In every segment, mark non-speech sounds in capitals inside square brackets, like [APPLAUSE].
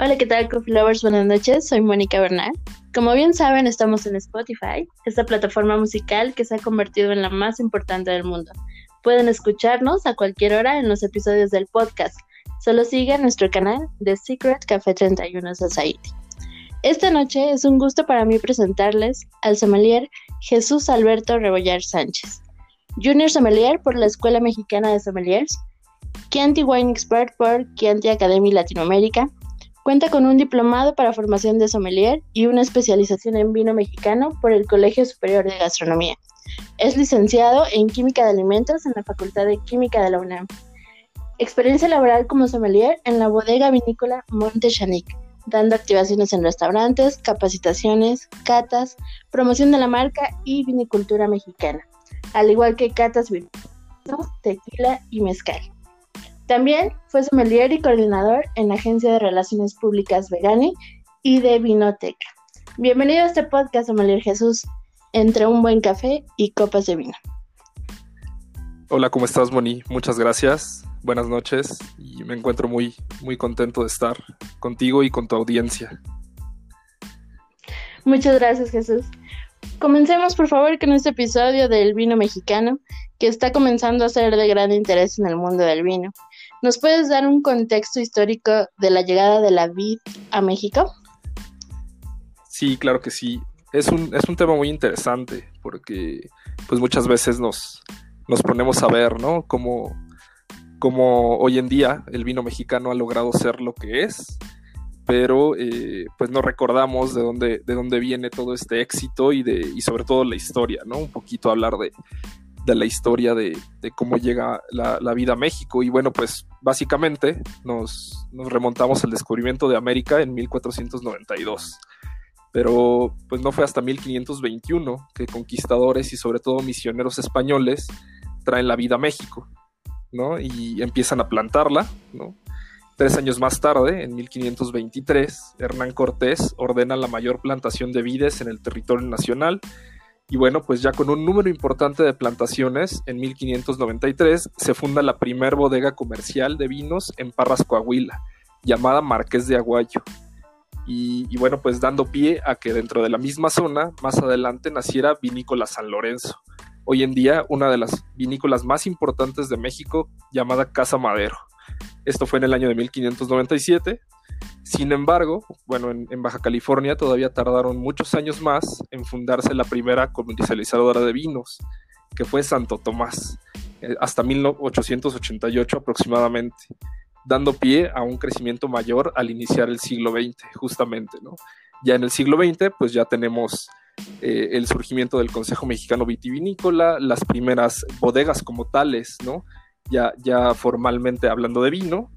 Hola, ¿qué tal, Coffee Lovers? Buenas noches, soy Mónica Bernal. Como bien saben, estamos en Spotify, esta plataforma musical que se ha convertido en la más importante del mundo. Pueden escucharnos a cualquier hora en los episodios del podcast. Solo sigan nuestro canal The Secret Café 31 Society. Esta noche es un gusto para mí presentarles al sommelier Jesús Alberto Rebollar Sánchez, Junior Sommelier por la Escuela Mexicana de Sommeliers, Chianti Wine Expert por Chianti Academy Latinoamérica, Cuenta con un diplomado para formación de sommelier y una especialización en vino mexicano por el Colegio Superior de Gastronomía. Es licenciado en Química de Alimentos en la Facultad de Química de la UNAM. Experiencia laboral como sommelier en la bodega vinícola Monte Chanic, dando activaciones en restaurantes, capacitaciones, catas, promoción de la marca y vinicultura mexicana, al igual que catas vino, tequila y mezcal. También fue sommelier y coordinador en la Agencia de Relaciones Públicas Vegani y de Vinoteca. Bienvenido a este podcast, sommelier Jesús, entre un buen café y copas de vino. Hola, ¿cómo estás, Moni? Muchas gracias. Buenas noches y me encuentro muy, muy contento de estar contigo y con tu audiencia. Muchas gracias, Jesús. Comencemos, por favor, con este episodio del vino mexicano, que está comenzando a ser de gran interés en el mundo del vino. ¿Nos puedes dar un contexto histórico de la llegada de la vid a México? Sí, claro que sí. Es un, es un tema muy interesante porque pues muchas veces nos, nos ponemos a ver, ¿no? Cómo, hoy en día el vino mexicano ha logrado ser lo que es, pero eh, pues no recordamos de dónde, de dónde viene todo este éxito y, de, y sobre todo la historia, ¿no? Un poquito hablar de, de la historia de, cómo llega la, vida a México. Y bueno, pues básicamente nos, remontamos al descubrimiento de América en 1492. Pero pues no fue hasta 1521 que conquistadores y sobre todo misioneros españoles traen la vida a México, ¿no? Y empiezan a plantarla. Tres años más tarde, en 1523, Hernán Cortés ordena la mayor plantación de vides en el territorio nacional y bueno, pues ya con un número importante de plantaciones, en 1593 se funda la primer bodega comercial de vinos en Parras, Coahuila, llamada Marqués de Aguayo. Y, bueno, pues dando pie a que dentro de la misma zona, más adelante naciera Vinícola San Lorenzo, hoy en día una de las vinícolas más importantes de México, llamada Casa Madero. Esto fue en el año de 1597 sin embargo, bueno, en, Baja California todavía tardaron muchos años más en fundarse la primera comercializadora de vinos, que fue Santo Tomás, eh, hasta 1888 aproximadamente, dando pie a un crecimiento mayor al iniciar el siglo XX, justamente, ¿no? Ya en el siglo XX, pues ya tenemos eh, el surgimiento del Consejo Mexicano Vitivinícola, las primeras bodegas como tales, ¿no? Ya, ya formalmente hablando de vino,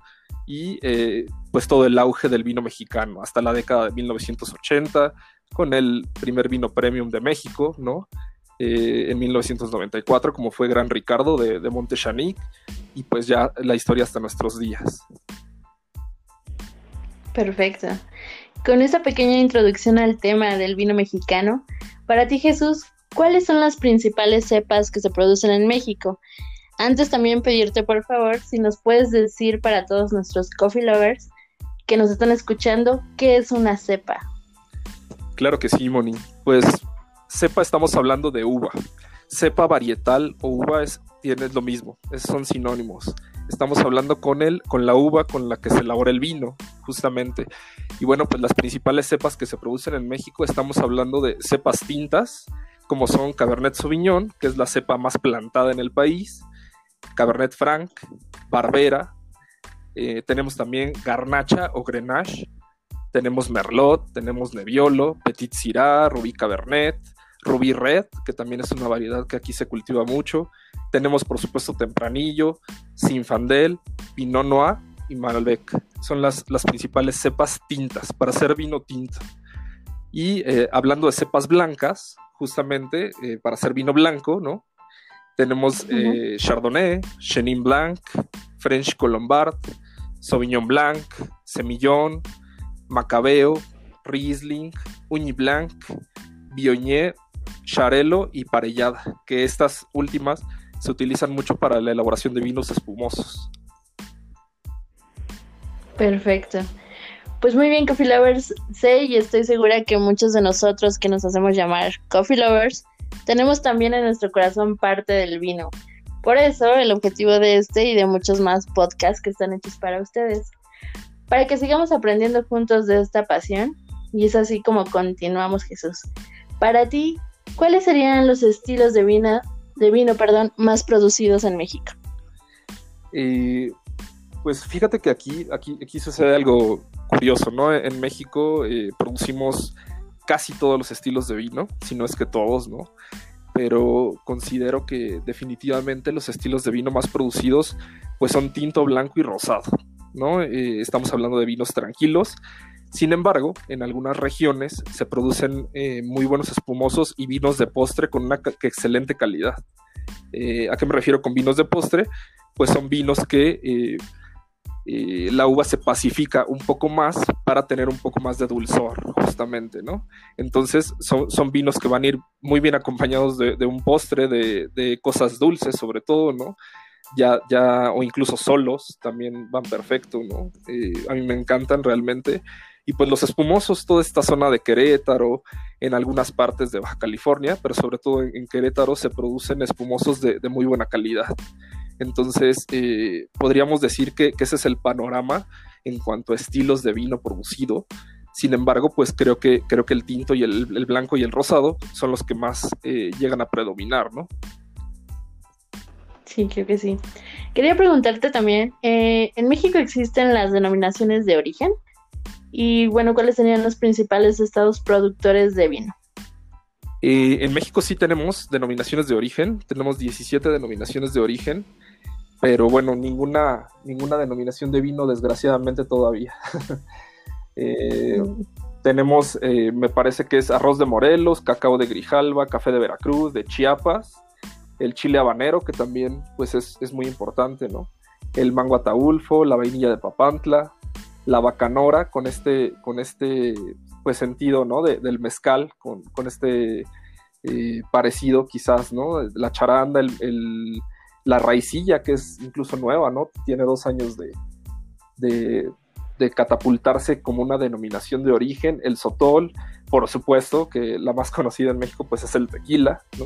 y eh, pues todo el auge del vino mexicano hasta la década de 1980 con el primer vino premium de México, ¿no? Eh, en 1994 como fue Gran Ricardo de, de Montechanic y pues ya la historia hasta nuestros días. Perfecto. Con esta pequeña introducción al tema del vino mexicano, para ti Jesús, ¿cuáles son las principales cepas que se producen en México? Antes también pedirte por favor si nos puedes decir para todos nuestros coffee lovers que nos están escuchando qué es una cepa. Claro que sí, Moni. Pues cepa estamos hablando de uva. Cepa varietal o uva es, tiene lo mismo, son sinónimos. Estamos hablando con él, con la uva con la que se elabora el vino, justamente. Y bueno, pues las principales cepas que se producen en México, estamos hablando de cepas tintas, como son Cabernet Sauvignon, que es la cepa más plantada en el país, Cabernet Franc, Barbera, eh, tenemos también Garnacha o Grenache, tenemos Merlot, tenemos Nebbiolo, Petit Syrah, Rubí Cabernet, Rubí Red, que también es una variedad que aquí se cultiva mucho. Tenemos, por supuesto, Tempranillo, Sinfandel, Pinot Noir y Malbec. Son las, las principales cepas tintas para hacer vino tinto. Y eh, hablando de cepas blancas, justamente eh, para hacer vino blanco, ¿no? Tenemos eh, Chardonnay, Chenin Blanc, French Colombard, Sauvignon Blanc, Semillón, Macabeo, Riesling, Uñi Blanc, Viognier, Charelo y Parellada, que estas últimas se utilizan mucho para la elaboración de vinos espumosos. Perfecto. Pues muy bien, Coffee Lovers, sé y estoy segura que muchos de nosotros que nos hacemos llamar Coffee Lovers tenemos también en nuestro corazón parte del vino. Por eso, el objetivo de este y de muchos más podcasts que están hechos para ustedes, para que sigamos aprendiendo juntos de esta pasión, y es así como continuamos, Jesús. Para ti, ¿cuáles serían los estilos de vino, de vino perdón, más producidos en México? Eh, pues fíjate que aquí, aquí, aquí sucede algo curioso, ¿no? En México eh, producimos casi todos los estilos de vino, si no es que todos, ¿no? pero considero que definitivamente los estilos de vino más producidos pues son tinto, blanco y rosado, ¿no? Eh, estamos hablando de vinos tranquilos. Sin embargo, en algunas regiones se producen eh, muy buenos espumosos y vinos de postre con una excelente calidad. ¿A qué me refiero con vinos de postre? Pues son vinos que eh, la uva se pacifica un poco más para tener un poco más de dulzor, justamente, ¿no? Entonces son, vinos que van a ir muy bien acompañados de, un postre, de, cosas dulces sobre todo, ¿no? Ya, ya, o incluso solos también van perfecto, ¿no? Eh, a mí me encantan realmente. Y pues los espumosos, toda esta zona de Querétaro, en algunas partes de Baja California, pero sobre todo en, Querétaro se producen espumosos de muy buena calidad. Entonces, eh, podríamos decir que, ese es el panorama en cuanto a estilos de vino producido. Sin embargo, pues creo que, creo que el tinto y el, blanco y el rosado son los que más eh, llegan a predominar, ¿no? Sí, creo que sí. Quería preguntarte también, eh, ¿en México existen las denominaciones de origen? Y bueno, ¿cuáles serían los principales estados productores de vino? En México sí tenemos denominaciones de origen, tenemos 17 denominaciones de origen pero bueno, ninguna, ninguna denominación de vino, desgraciadamente todavía. [LAUGHS] Eh, tenemos, eh, me parece que es arroz de Morelos, cacao de Grijalva, café de Veracruz, de Chiapas, el chile habanero, que también pues es, muy importante, ¿no? El mango ataulfo, la vainilla de Papantla, la bacanora, con este, con este pues sentido, ¿no? del mezcal, con, este eh, parecido quizás, ¿no? La charanda, el la raicilla, que es incluso nueva, ¿no? Tiene dos años de, de, catapultarse como una denominación de origen. El sotol, por supuesto, que la más [LAUGHS] conocida en México, pues es el tequila, ¿no?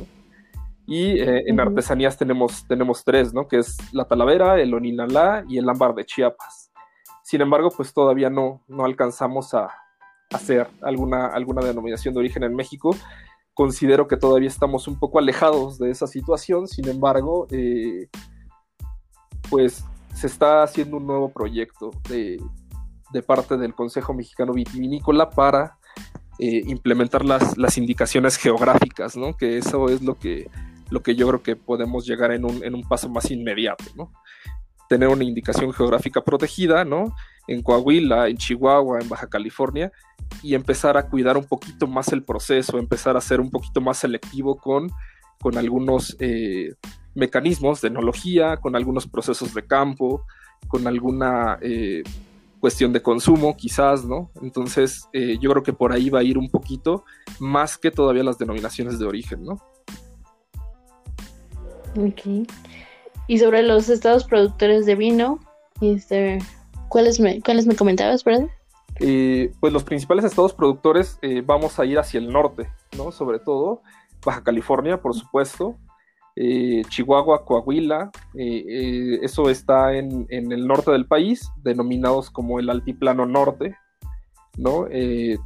Y eh, en artesanías tenemos, tenemos tres, ¿no? Que es la talavera, el oninalá y el ámbar de Chiapas. Sin embargo, pues todavía no, no alcanzamos a hacer alguna, alguna denominación de origen en México considero que todavía estamos un poco alejados de esa situación, sin embargo, eh, pues se está haciendo un nuevo proyecto de, parte del Consejo Mexicano Vitivinícola para eh, implementar las, las, indicaciones geográficas, ¿no? Que eso es lo que, lo que yo creo que podemos llegar en un, en un paso más inmediato, ¿no? Tener una indicación geográfica protegida, ¿no? En Coahuila, en Chihuahua, en Baja California, y empezar a cuidar un poquito más el proceso, empezar a ser un poquito más selectivo con, con algunos eh, mecanismos de enología, con algunos procesos de campo, con alguna eh, cuestión de consumo quizás, ¿no? Entonces eh, yo creo que por ahí va a ir un poquito más que todavía las denominaciones de origen, ¿no? Ok. Y sobre los estados productores de vino, este, ¿cuáles, me, ¿cuáles me comentabas, verdad? Eh, pues los principales estados productores eh, vamos a ir hacia el norte, ¿no? Sobre todo Baja California, por supuesto, eh, Chihuahua, Coahuila, eso está en, el norte del país, denominados como el altiplano norte, ¿no?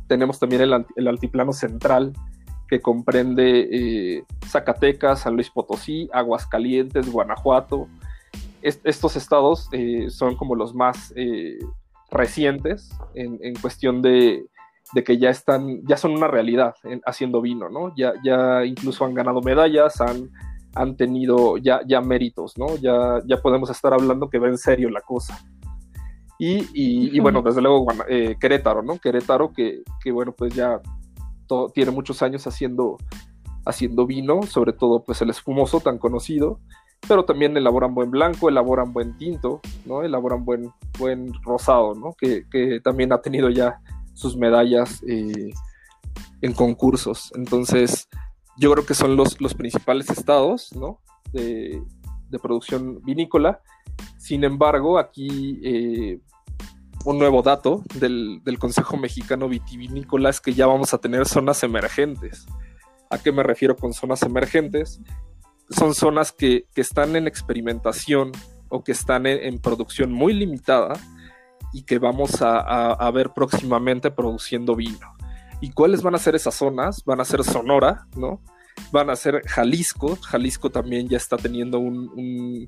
tenemos también el, altiplano central, que comprende Zacatecas, San Luis Potosí, Aguascalientes, Guanajuato. Estos estados son como los más recientes en, cuestión de, que ya están, ya son una realidad haciendo vino, ¿no? Ya, ya incluso han ganado medallas, han, han tenido ya, ya méritos, ¿no? Ya, ya podemos estar hablando que va en serio la cosa. Y, bueno, desde luego eh, Querétaro, ¿no? Querétaro que, bueno, pues ya tiene muchos años haciendo, haciendo vino, sobre todo pues el espumoso tan conocido, pero también elaboran buen blanco, elaboran buen tinto, ¿no? Elaboran buen, buen rosado, ¿no? Que, también ha tenido ya sus medallas eh, en concursos. Entonces, yo creo que son los, los principales estados, ¿no? De, producción vinícola. Sin embargo, aquí, eh, un nuevo dato del, Consejo Mexicano Vitivinícola es que ya vamos a tener zonas emergentes. ¿A qué me refiero con zonas emergentes? Son zonas que, están en experimentación o que están en, producción muy limitada y que vamos a, ver próximamente produciendo vino. ¿Y cuáles van a ser esas zonas? Van a ser Sonora, ¿no? Van a ser Jalisco. Jalisco también ya está teniendo un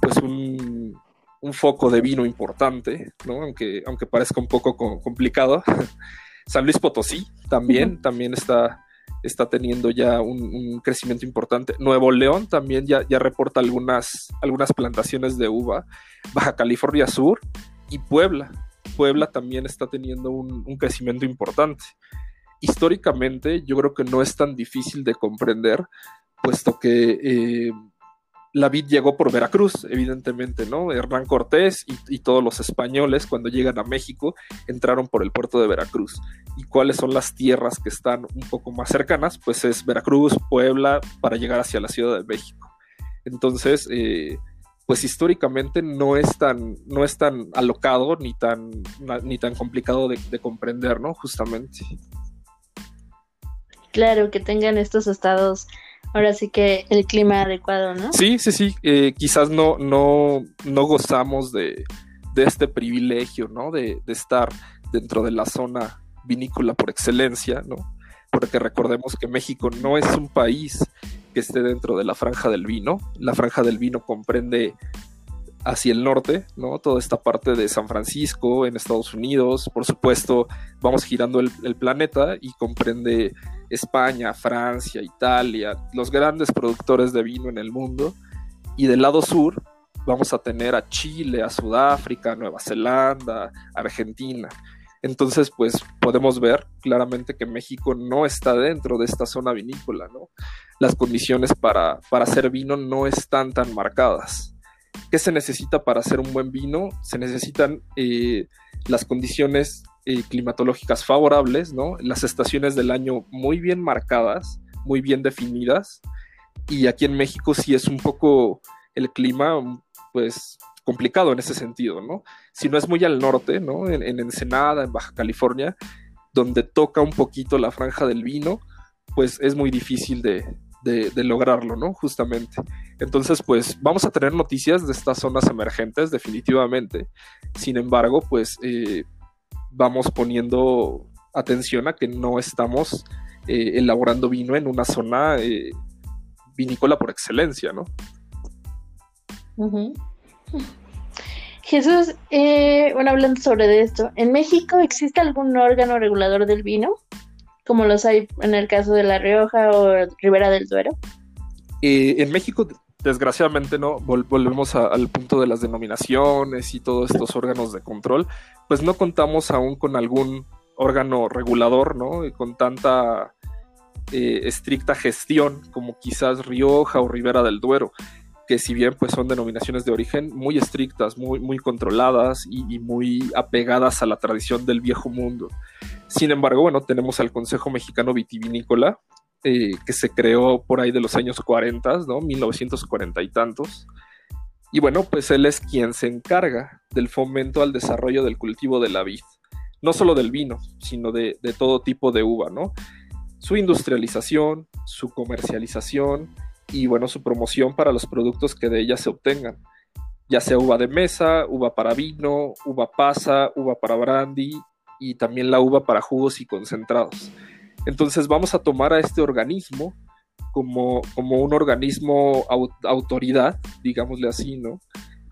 pues un, un foco de vino importante, ¿no? Aunque, aunque parezca un poco complicado. [LAUGHS] San Luis Potosí también, también está, está teniendo ya un, crecimiento importante. Nuevo León también ya, reporta algunas, algunas plantaciones de uva. Baja California Sur y Puebla. Puebla también está teniendo un, crecimiento importante. Históricamente yo creo que no es tan difícil de comprender, puesto que eh, la vid llegó por Veracruz, evidentemente, ¿no? Hernán Cortés y, todos los españoles cuando llegan a México entraron por el puerto de Veracruz. ¿Y cuáles son las tierras que están un poco más cercanas? Pues es Veracruz, Puebla, para llegar hacia la Ciudad de México. Entonces, eh, pues históricamente no es tan, no es tan alocado ni tan, ni tan complicado de, de comprender, ¿no? Justamente. Claro, que tengan estos estados ahora sí que el clima adecuado, ¿no? Sí, sí, sí. Eh, quizás no, no, no gozamos de, este privilegio, ¿no? De, estar dentro de la zona vinícola por excelencia, ¿no? Porque recordemos que México no es un país que esté dentro de la franja del vino. La franja del vino comprende hacia el norte, ¿no? Toda esta parte de San Francisco, en Estados Unidos, por supuesto, vamos girando el, planeta y comprende España, Francia, Italia, los grandes productores de vino en el mundo. Y del lado sur vamos a tener a Chile, a Sudáfrica, Nueva Zelanda, Argentina. Entonces, pues podemos ver claramente que México no está dentro de esta zona vinícola, ¿no? Las condiciones para, para hacer vino no están tan marcadas. ¿Qué se necesita para hacer un buen vino? Se necesitan eh, las condiciones eh, climatológicas favorables, ¿no? Las estaciones del año muy bien marcadas, muy bien definidas. Y aquí en México sí es un poco el clima, pues, complicado en ese sentido, ¿no? Si no es muy al norte, ¿no? En, Ensenada, en Baja California, donde toca un poquito la franja del vino, pues es muy difícil de, lograrlo, ¿no? Justamente. Entonces, pues vamos a tener noticias de estas zonas emergentes, definitivamente. Sin embargo, pues eh, vamos poniendo atención a que no estamos eh, elaborando vino en una zona eh, vinícola por excelencia, ¿no? Jesús, eh, bueno, hablando sobre esto, ¿en México existe algún órgano regulador del vino? Como los hay en el caso de La Rioja o Ribera del Duero. en México desgraciadamente no volvemos al punto de las denominaciones y todos estos órganos de control, pues no contamos aún con algún órgano regulador, ¿no? con tanta eh, estricta gestión como quizás Rioja o Ribera del Duero, que si bien pues son denominaciones de origen muy estrictas, muy, muy controladas y, muy apegadas a la tradición del viejo mundo. Sin embargo, bueno, tenemos al Consejo Mexicano Vitivinícola, eh, que se creó por ahí de los años 40, ¿no? 1940 y tantos. Y bueno, pues él es quien se encarga del fomento al desarrollo del cultivo de la vid. No solo del vino, sino de, todo tipo de uva, ¿no? Su industrialización, su comercialización y bueno, su promoción para los productos que de ella se obtengan. Ya sea uva de mesa, uva para vino, uva pasa, uva para brandy y también la uva para jugos y concentrados. Entonces vamos a tomar a este organismo como, como un organismo autoridad, digámosle así, ¿no?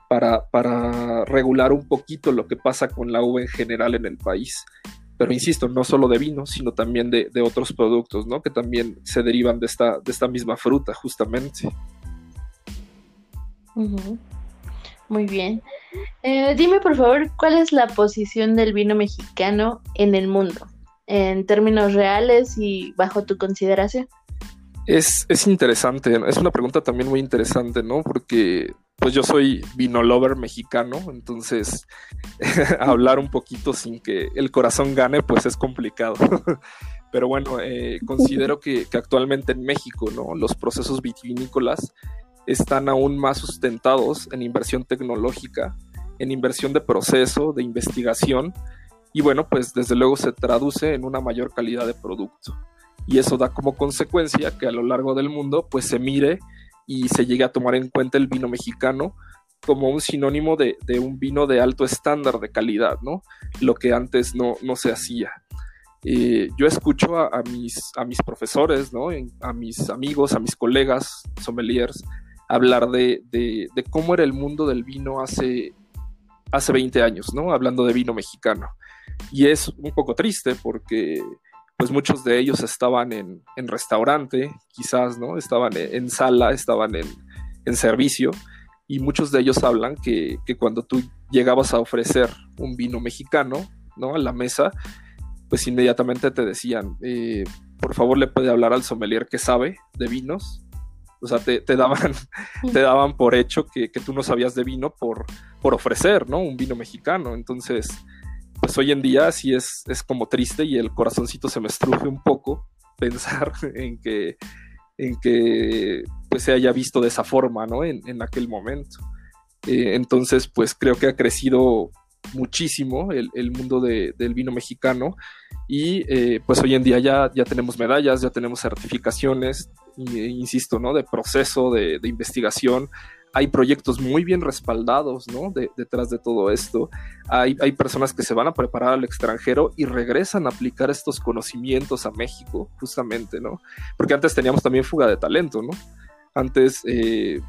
Para, para, regular un poquito lo que pasa con la uva en general en el país. Pero insisto, no solo de vino, sino también de, otros productos, ¿no? Que también se derivan de esta, de esta misma fruta, justamente. Muy bien. Eh, dime, por favor, ¿cuál es la posición del vino mexicano en el mundo? en términos reales y bajo tu consideración? Es, interesante, es una pregunta también muy interesante, ¿no? Porque pues yo soy vino lover mexicano, entonces [LAUGHS] hablar un poquito sin que el corazón gane, pues es complicado. [LAUGHS] Pero bueno, eh, considero que, que, actualmente en México, ¿no? Los procesos vitivinícolas están aún más sustentados en inversión tecnológica en inversión de proceso, de investigación, y bueno, pues desde luego se traduce en una mayor calidad de producto. Y eso da como consecuencia que a lo largo del mundo pues se mire y se llegue a tomar en cuenta el vino mexicano como un sinónimo de, un vino de alto estándar de calidad, ¿no? Lo que antes no, no se hacía. Eh, yo escucho a, mis, a mis profesores, ¿no? a mis amigos, a mis colegas sommeliers, hablar de, de, cómo era el mundo del vino hace, hace 20 años, ¿no? Hablando de vino mexicano. Y es un poco triste porque pues muchos de ellos estaban en, en restaurante, quizás, ¿no? Estaban en, sala, estaban en, en, servicio, y muchos de ellos hablan que, que, cuando tú llegabas a ofrecer un vino mexicano, ¿no? A la mesa, pues inmediatamente te decían, eh, por favor le puede hablar al sommelier que sabe de vinos. O sea, te, daban, te daban por hecho que, tú no sabías de vino por, por ofrecer, ¿no? Un vino mexicano. Entonces, pues hoy en día sí es, es como triste y el corazoncito se me estruje un poco [LAUGHS] pensar en que, en que pues se haya visto de esa forma, ¿no? En, en aquel momento. Eh, entonces, pues creo que ha crecido muchísimo el, mundo del vino mexicano y eh, pues hoy en día ya, ya tenemos medallas, ya tenemos certificaciones, insisto, ¿no? De proceso, de, investigación. Hay proyectos muy bien respaldados, ¿no? detrás de todo esto. Hay, hay, personas que se van a preparar al extranjero y regresan a aplicar estos conocimientos a México, justamente, ¿no? Porque antes teníamos también fuga de talento, ¿no? Antes, eh,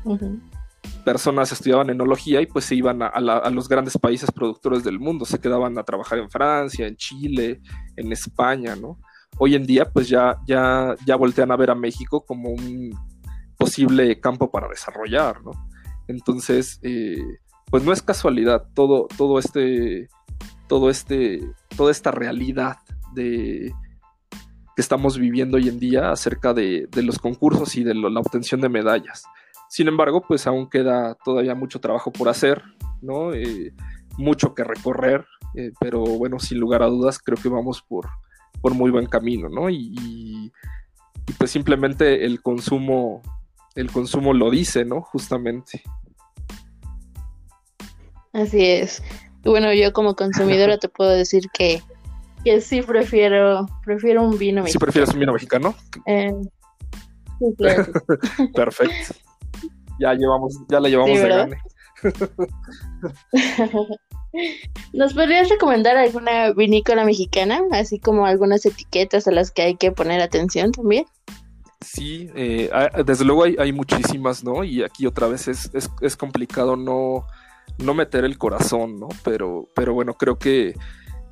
personas estudiaban enología y pues se iban a, los grandes países productores del mundo, se quedaban a trabajar en Francia, en Chile, en España, ¿no? Hoy en día pues ya, ya, ya voltean a ver a México como un posible campo para desarrollar, ¿no? Entonces, eh, pues no es casualidad todo, todo este, todo este, toda esta realidad de que estamos viviendo hoy en día acerca de, los concursos y de la obtención de medallas. Sin embargo, pues aún queda todavía mucho trabajo por hacer, ¿no? Eh, mucho que recorrer, eh, pero bueno, sin lugar a dudas, creo que vamos por, por muy buen camino, ¿no? Y, pues simplemente el consumo, el consumo lo dice, ¿no? Justamente. Así es. Bueno, yo como consumidora te puedo decir que, que sí prefiero, prefiero un vino mexicano. ¿Sí prefieres un vino mexicano? Eh, sí, claro. [LAUGHS] Perfecto ya llevamos, ya la llevamos de gane. [LAUGHS] ¿Nos podrías recomendar alguna vinícola mexicana? Así como algunas etiquetas a las que hay que poner atención también. Sí, eh, desde luego hay, muchísimas, ¿no? Y aquí otra vez es, es, complicado no, no, meter el corazón, ¿no? Pero, pero bueno, creo que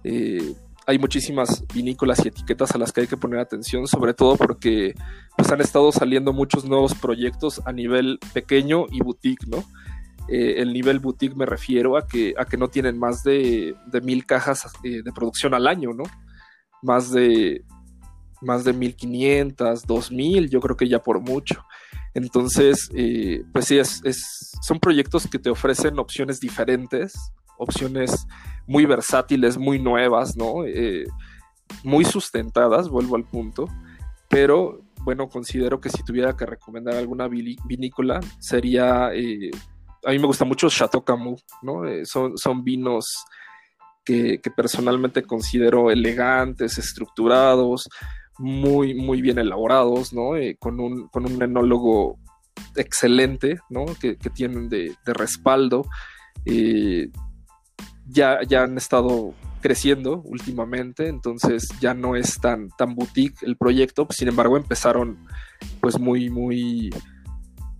eh, hay muchísimas vinícolas y etiquetas a las que hay que poner atención, sobre todo porque pues, han estado saliendo muchos nuevos proyectos a nivel pequeño y boutique, ¿no? Eh, el nivel boutique me refiero a que, a que no tienen más de, mil cajas eh, de producción al año, ¿no? Más de, más de 1500, 2000, yo creo que ya por mucho. Entonces, eh, pues sí, es, son proyectos que te ofrecen opciones diferentes, opciones muy versátiles, muy nuevas, ¿no? Eh, muy sustentadas, vuelvo al punto, pero bueno, considero que si tuviera que recomendar alguna vinícola sería, eh, a mí me gusta mucho Chateau Camus, ¿no? Son, son vinos que, personalmente considero elegantes, estructurados, muy, muy bien elaborados, ¿no? con, un, con un enólogo excelente, ¿no? Que, tienen de, de respaldo ya, ya han estado creciendo últimamente, entonces ya no es tan, tan boutique el proyecto, sin embargo empezaron pues muy, muy,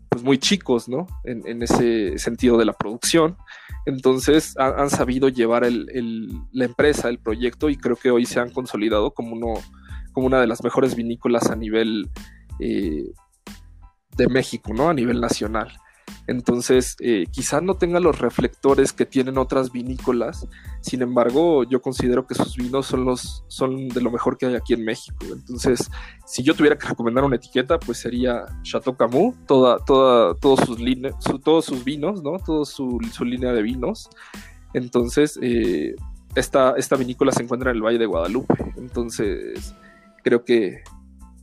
pues muy chicos, ¿no? En, ese sentido de la producción. Entonces han sabido llevar la empresa, el proyecto, y creo que hoy se han consolidado como, uno, como una de las mejores vinícolas a nivel eh, de México, ¿no? A nivel nacional. Entonces, eh, quizá no tenga los reflectores que tienen otras vinícolas. Sin embargo, yo considero que sus vinos son los son de lo mejor que hay aquí en México. Entonces, si yo tuviera que recomendar una etiqueta, pues sería Chateau Camus, toda, toda, todos sus todos sus vinos, ¿no? Toda su, línea de vinos. Entonces, eh, esta, esta vinícola se encuentra en el Valle de Guadalupe. Entonces, creo que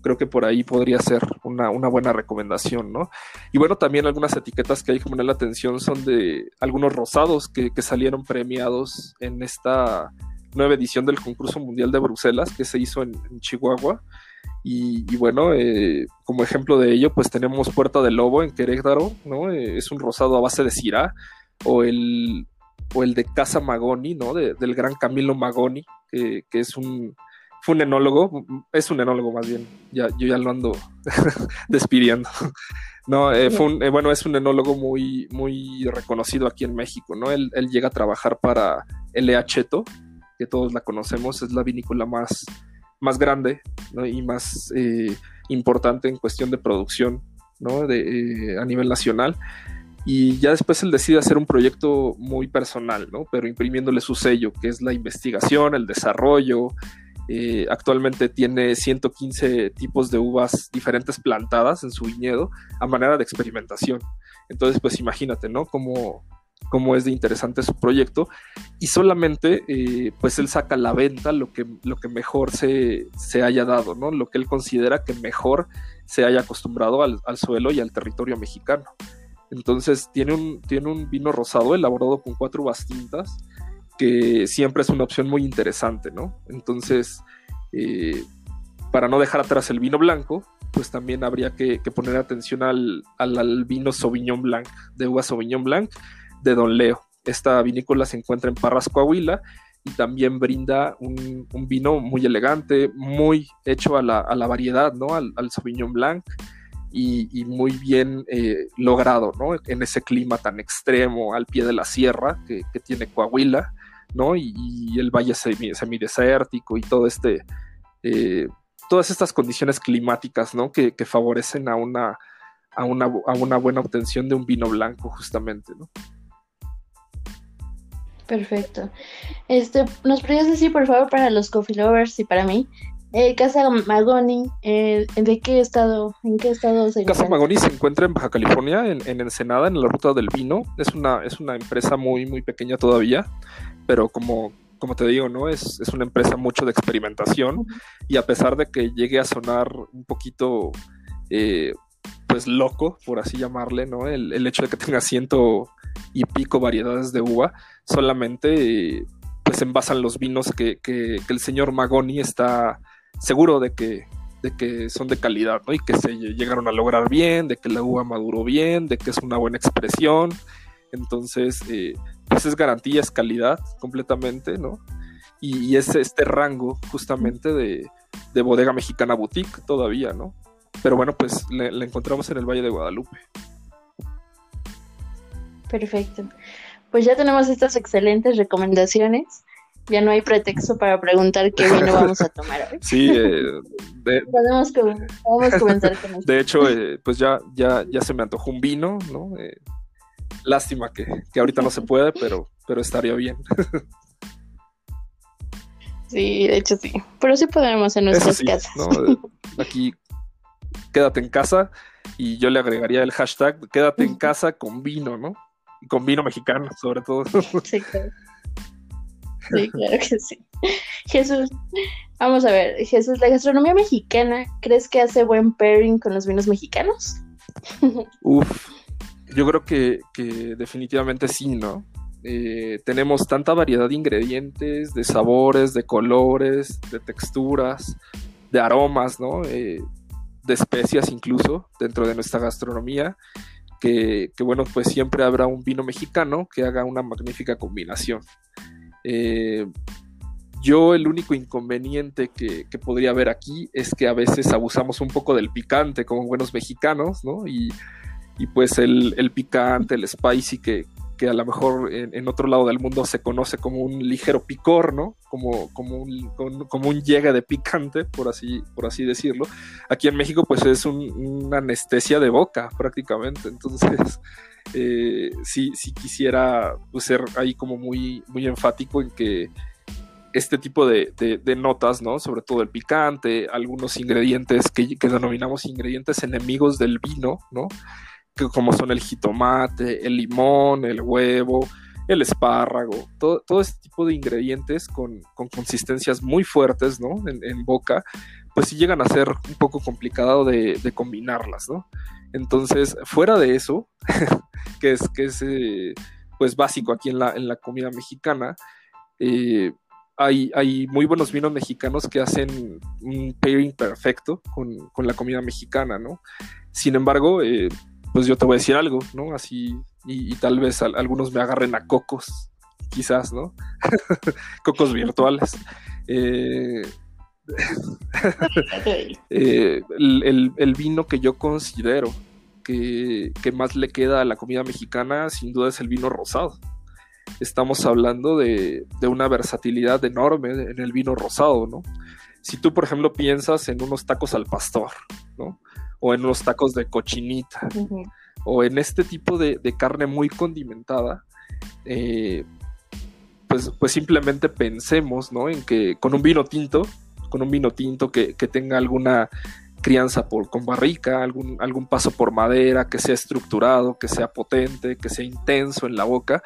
creo que por ahí podría ser una, buena recomendación, ¿no? Y bueno, también algunas etiquetas que hay que poner la atención son de algunos rosados que, salieron premiados en esta nueva edición del concurso mundial de Bruselas que se hizo en, Chihuahua. Y, bueno, eh, como ejemplo de ello, pues tenemos Puerta del Lobo en Querétaro, ¿no? Eh, es un rosado a base de Syrah, o el, o el de Casa Magoni, ¿no? del gran Camilo Magoni, que es un, fue un enólogo, es un enólogo más bien, ya, yo ya lo ando [LAUGHS] despidiendo. No, eh, fue un, eh, bueno, es un enólogo muy, muy reconocido aquí en México, ¿no? Él, llega a trabajar para LA Cheto, que todos la conocemos, es la vinícola más, más grande y más eh, importante en cuestión de producción, ¿no? De, a nivel nacional. Y ya después él decide hacer un proyecto muy personal, ¿no? Pero imprimiéndole su sello, que es la investigación, el desarrollo, eh, actualmente tiene 115 tipos de uvas diferentes plantadas en su viñedo a manera de experimentación. Entonces, pues imagínate, ¿no? Cómo, cómo es de interesante su proyecto. Y solamente, eh, pues él saca a la venta lo que, lo que mejor se, se, haya dado, ¿no? Lo que él considera que mejor se haya acostumbrado al, al suelo y al territorio mexicano. Entonces, tiene un, tiene un vino rosado elaborado con cuatro uvas tintas que siempre es una opción muy interesante, ¿no? Entonces, eh, para no dejar atrás el vino blanco, pues también habría que, poner atención al, vino Sauvignon Blanc, de uva Sauvignon Blanc, de Don Leo. Esta vinícola se encuentra en Parras, Coahuila, y también brinda un, vino muy elegante, muy hecho a la, variedad, ¿no? Al, Sauvignon Blanc, y, muy bien eh, logrado, ¿no? En ese clima tan extremo, al pie de la sierra que tiene Coahuila. ¿No? Y, el valle semidesértico y todo este, eh, todas estas condiciones climáticas, ¿no? Que, favorecen a una, a una, a, una, buena obtención de un vino blanco, justamente. Perfecto. Este, ¿Nos podrías decir, por favor, para los coffee lovers y para mí, eh, Casa Magoni, eh, ¿de qué estado, en qué estado se Casa Magoni se encuentra en Baja California, en, en, Ensenada, en la ruta del vino. Es una, es una empresa muy, muy pequeña todavía pero como, como te digo, ¿no? Es, una empresa mucho de experimentación y a pesar de que llegue a sonar un poquito, eh, pues loco, por así llamarle, ¿no? El, hecho de que tenga ciento y pico variedades de uva, solamente pues envasan los vinos que, que, el señor Magoni está seguro de que, de que son de calidad, ¿no? Y que se llegaron a lograr bien, de que la uva maduró bien, de que es una buena expresión. Entonces, eh, pues es garantía, es calidad completamente, ¿no? Y, es este rango justamente de, bodega mexicana boutique todavía, ¿no? Pero bueno, pues le, encontramos en el Valle de Guadalupe. Perfecto. Pues ya tenemos estas excelentes recomendaciones. Ya no hay pretexto para preguntar qué vino vamos a tomar hoy. Sí, eh, [LAUGHS] podemos, comenzar con De hecho, eh, pues ya, ya, ya se me antojó un vino, ¿no? Eh, Lástima que, ahorita no se puede, pero, pero estaría bien. [LAUGHS] Sí, de hecho sí. Pero sí podremos en nuestras casas. Aquí, quédate en casa y yo le agregaría el hashtag quédate en casa con vino, ¿no? Y con vino mexicano, sobre todo. Sí, claro. [LAUGHS] Sí, [LAUGHS] claro que sí. Jesús, vamos a ver, Jesús, ¿la gastronomía mexicana crees que hace buen pairing con los vinos mexicanos? [LAUGHS] Uf, yo creo que, definitivamente sí, ¿no? Eh, tenemos tanta variedad de ingredientes, de sabores, de colores, de texturas, de aromas, ¿no? Eh, de especias incluso dentro de nuestra gastronomía, que, bueno, pues siempre habrá un vino mexicano que haga una magnífica combinación. Eh, yo el único inconveniente que, podría haber aquí es que a veces abusamos un poco del picante como buenos mexicanos, ¿no? Y y pues el, picante, el spicy que, que a lo mejor en, otro lado del mundo se conoce como un ligero picor, ¿no? Como, como, un, como un llegue de picante, por así, por así decirlo. Aquí en México pues es una anestesia de boca prácticamente, entonces [LAUGHS] eh, sí, quisiera pues, ser ahí como muy, muy enfático en que este tipo de, notas, ¿no? Sobre todo el picante, algunos ingredientes que denominamos ingredientes enemigos del vino, ¿no? Como son el jitomate, el limón, el huevo, el espárrago, todo, todo este tipo de ingredientes con, consistencias muy fuertes, ¿no? En, boca, pues sí llegan a ser un poco complicado de, combinarlas, ¿no? Entonces, fuera de eso, [LAUGHS] que es, que es eh, pues básico aquí en la, en la comida mexicana, eh, hay, hay, muy buenos vinos mexicanos que hacen un pairing perfecto con, la comida mexicana, ¿no? Sin embargo, eh, pues yo te voy a decir algo, ¿no? Así, y, tal vez algunos me agarren a cocos, quizás, ¿no? [LAUGHS] cocos virtuales. Eh, [LAUGHS] eh, el, vino que yo considero que, más le queda a la comida mexicana, sin duda, es el vino rosado. Estamos hablando de, una versatilidad enorme en el vino rosado, ¿no? Si tú, por ejemplo, piensas en unos tacos al pastor, ¿no? O en unos tacos de cochinita, o en este tipo de, carne muy condimentada, eh, pues, pues, simplemente pensemos ¿no? en que con un vino tinto, con un vino tinto que, tenga alguna crianza por, con barrica, algún, algún paso por madera, que sea estructurado, que sea potente, que sea intenso en la boca,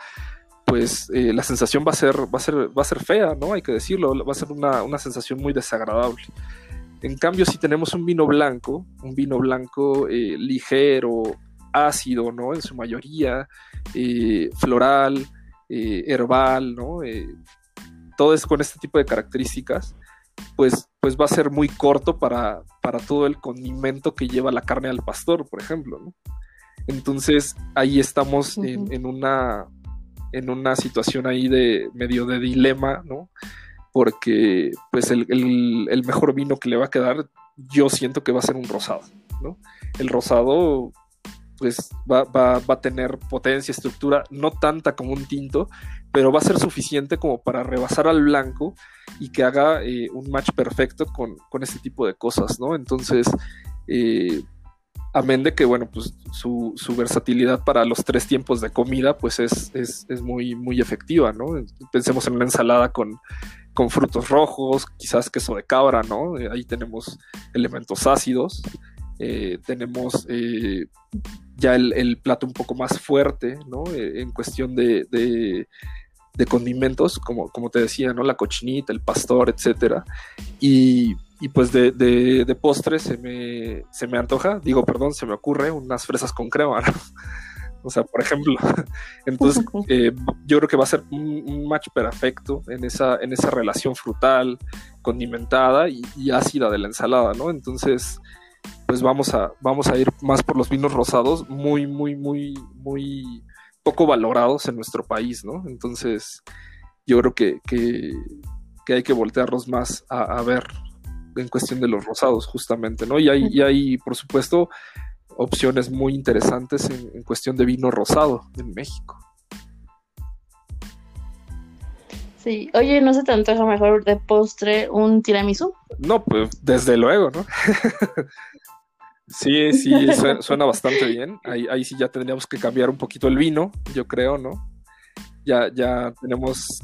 pues eh, la sensación va a ser, va a ser, va a ser fea, ¿no? Hay que decirlo, va a ser una, una sensación muy desagradable. En cambio, si tenemos un vino blanco, un vino blanco eh, ligero, ácido, ¿no? En su mayoría, eh, floral, eh, herbal, ¿no? Todo es con este tipo de características, pues, pues va a ser muy corto para, para todo el condimento que lleva la carne al pastor, por ejemplo, ¿no? Entonces ahí estamos en, una, en una situación ahí de medio de dilema, ¿no? Porque pues el, el, mejor vino que le va a quedar, yo siento que va a ser un rosado, ¿no? El rosado pues va, a tener potencia, estructura, no tanta como un tinto, pero va a ser suficiente como para rebasar al blanco y que haga eh, un match perfecto con, este tipo de cosas, ¿no? Entonces, eh, amén de que, bueno, pues su, versatilidad para los tres tiempos de comida, pues es, muy, muy efectiva, ¿no? Pensemos en una ensalada con, con frutos rojos, quizás queso de cabra, ¿no? Eh, ahí tenemos elementos ácidos. Eh, tenemos eh, ya el, plato un poco más fuerte, ¿no? En cuestión de, de, condimentos, como, como te decía, ¿no? La cochinita, el pastor, etcétera. Y, pues de, de, postre se me, se me antoja, digo, perdón, se me ocurre unas fresas con crema, [LAUGHS] O sea, por ejemplo. [LAUGHS] Entonces, yo creo que va a ser un, match perfecto en esa, en esa relación frutal, condimentada y, y, ácida de la ensalada, ¿no? Entonces, pues vamos a, vamos a ir más por los vinos rosados, muy, muy, muy, muy poco valorados en nuestro país, ¿no? Entonces, yo creo que, hay que voltearlos más a, ver en cuestión de los rosados, justamente, ¿no? Y hay, y hay por supuesto, opciones muy interesantes en, en cuestión de vino rosado en México. Sí, oye, ¿no se te antoja mejor de postre un tiramisú? No, pues desde luego, ¿no? Sí, sí, suena, bastante bien. Ahí, ahí, sí ya tendríamos que cambiar un poquito el vino, yo creo, ¿no? Ya, ya tenemos.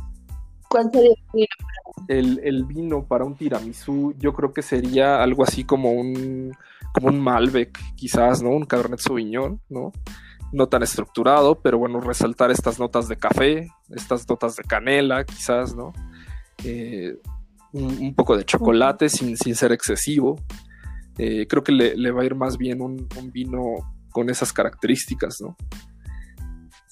¿Cuál sería el vino? El, vino para un tiramisú, yo creo que sería algo así como un, como un Malbec, quizás, ¿no? Un Cabernet Sauvignon, ¿no? No tan estructurado, pero bueno, resaltar estas notas de café, estas notas de canela, quizás, ¿no? Eh, un, poco de chocolate sin, sin ser excesivo. Eh, creo que le, va a ir más bien un, vino con esas características, ¿no?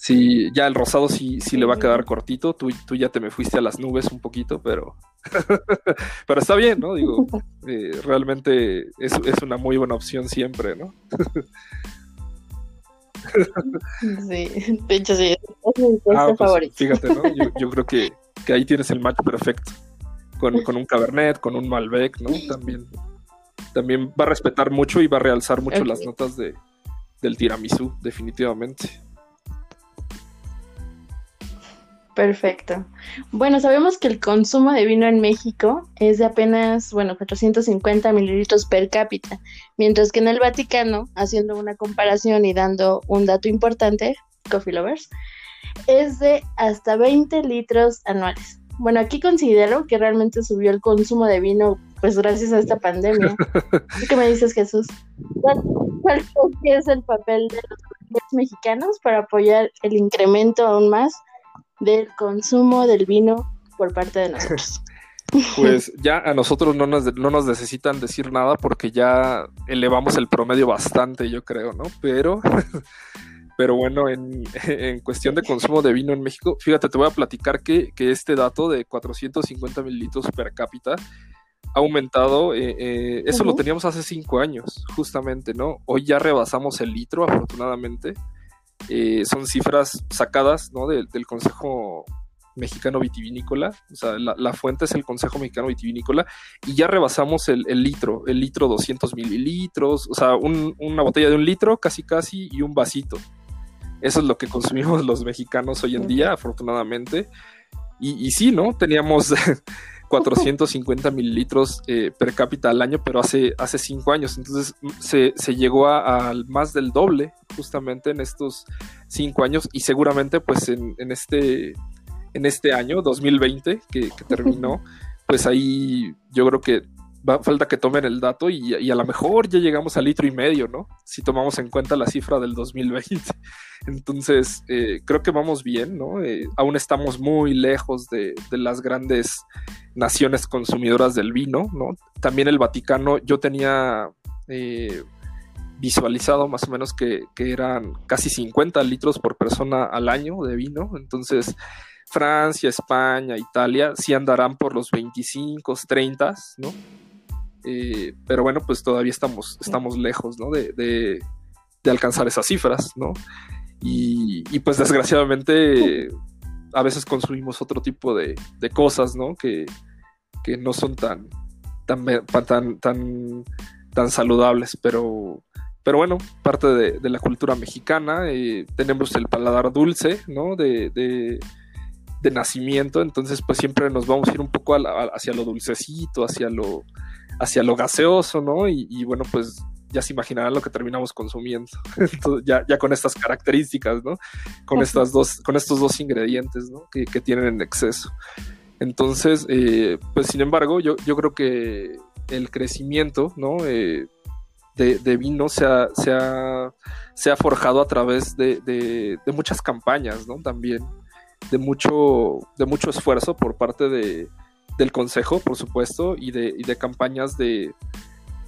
Sí, ya el rosado sí, sí le va a quedar cortito, tú, tú ya te me fuiste a las nubes un poquito, pero, [LAUGHS] pero está bien, ¿no? Digo, [LAUGHS] eh, realmente es, una muy buena opción siempre, ¿no? sí, de hecho sí, es mi ah, pues, favorito. Fíjate, ¿no? Yo, creo [LAUGHS] que, ahí tienes el match perfecto, con, con un Cabernet, con un Malbec, ¿no? También también va a respetar mucho y va a realzar mucho las notas de, del tiramisú, definitivamente. Perfecto. Bueno, sabemos que el consumo de vino en México es de apenas, bueno, 450 mililitros per cápita, mientras que en el Vaticano, haciendo una comparación y dando un dato importante, Coffee Lovers, es de hasta 20 litros anuales. Bueno, aquí considero que realmente subió el consumo de vino pues gracias a esta pandemia. [LAUGHS] ¿Qué me dices, Jesús? ¿Cuál, es el papel de los mexicanos para apoyar el incremento aún más del consumo del vino por parte de nosotros? [LAUGHS] [LAUGHS] pues ya a nosotros no nos, no nos necesitan decir nada porque ya elevamos el promedio bastante, yo creo, ¿no? Pero, [LAUGHS] pero bueno, en, cuestión de consumo de vino en México, fíjate, te voy a platicar que, este dato de 450 mililitros per cápita ha aumentado, eh, eh, eso lo teníamos hace cinco años, justamente, ¿no? Hoy ya rebasamos el litro, afortunadamente. Eh, son cifras sacadas, ¿no? del Consejo Mexicano Vitivinícola, o sea, la, fuente es el Consejo Mexicano Vitivinícola, y ya rebasamos el, litro, el litro 200 mililitros, o sea, una botella de un litro casi casi y un vasito. Eso es lo que consumimos los mexicanos hoy en día, afortunadamente. Y, y sí, ¿no? Teníamos [LAUGHS] 450 mililitros eh, per cápita al año, pero hace, hace cinco años. Entonces se, llegó al más del doble justamente en estos cinco años y seguramente pues en, en este en este año, 2020, que, terminó, pues ahí yo creo que va, falta que tomen el dato y, a lo mejor ya llegamos al litro y medio, ¿no? Si tomamos en cuenta la cifra del 2020. [LAUGHS] Entonces, eh, creo que vamos bien, ¿no? Eh, aún estamos muy lejos de, las grandes naciones consumidoras del vino, ¿no? También el Vaticano, yo tenía... Eh, visualizado más o menos que, que, eran casi 50 litros por persona al año de vino. Entonces, Francia, España, Italia, sí andarán por los 25, 30, ¿no? Eh, pero bueno, pues todavía estamos, estamos lejos, ¿no? De, alcanzar esas cifras, ¿no? Y, pues desgraciadamente a veces consumimos otro tipo de, cosas, ¿no? Que, no son tan, tan, tan, tan, tan saludables, pero, pero bueno, parte de, la cultura mexicana, eh, tenemos el paladar dulce, ¿no? de, de nacimiento, entonces pues siempre nos vamos a ir un poco hacia lo dulcecito, hacia lo, hacia lo gaseoso, ¿no? Y, bueno, pues ya se imaginarán lo que terminamos consumiendo, [LAUGHS] ya, ya, con estas características, ¿no? Con, estas dos, con estos dos ingredientes, ¿no? Que, tienen en exceso. Entonces, eh, pues sin embargo, yo, yo creo que el crecimiento, ¿no? Eh, de, vino se ha, se, ha, forjado a través de, de, muchas campañas, ¿no? También de mucho, de mucho esfuerzo por parte de, del consejo, por supuesto, y de, y de campañas de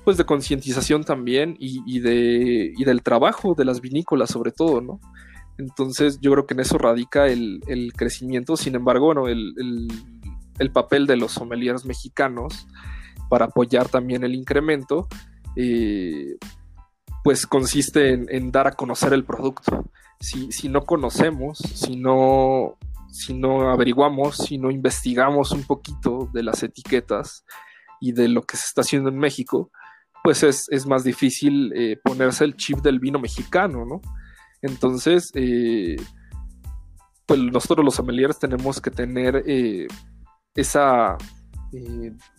pues de concientización también y, de, y del trabajo de las vinícolas sobre todo, ¿no? Entonces yo creo que en eso radica el, crecimiento, sin embargo, bueno, el, papel de los sommeliers mexicanos para apoyar también el incremento, eh, pues consiste en, dar a conocer el producto. Si, si no conocemos, si no si no averiguamos, si no investigamos un poquito de las etiquetas y de lo que se está haciendo en México, pues es, más difícil eh, ponerse el chip del vino mexicano, ¿no? Entonces, eh, pues nosotros los sommeliers tenemos que tener eh, esa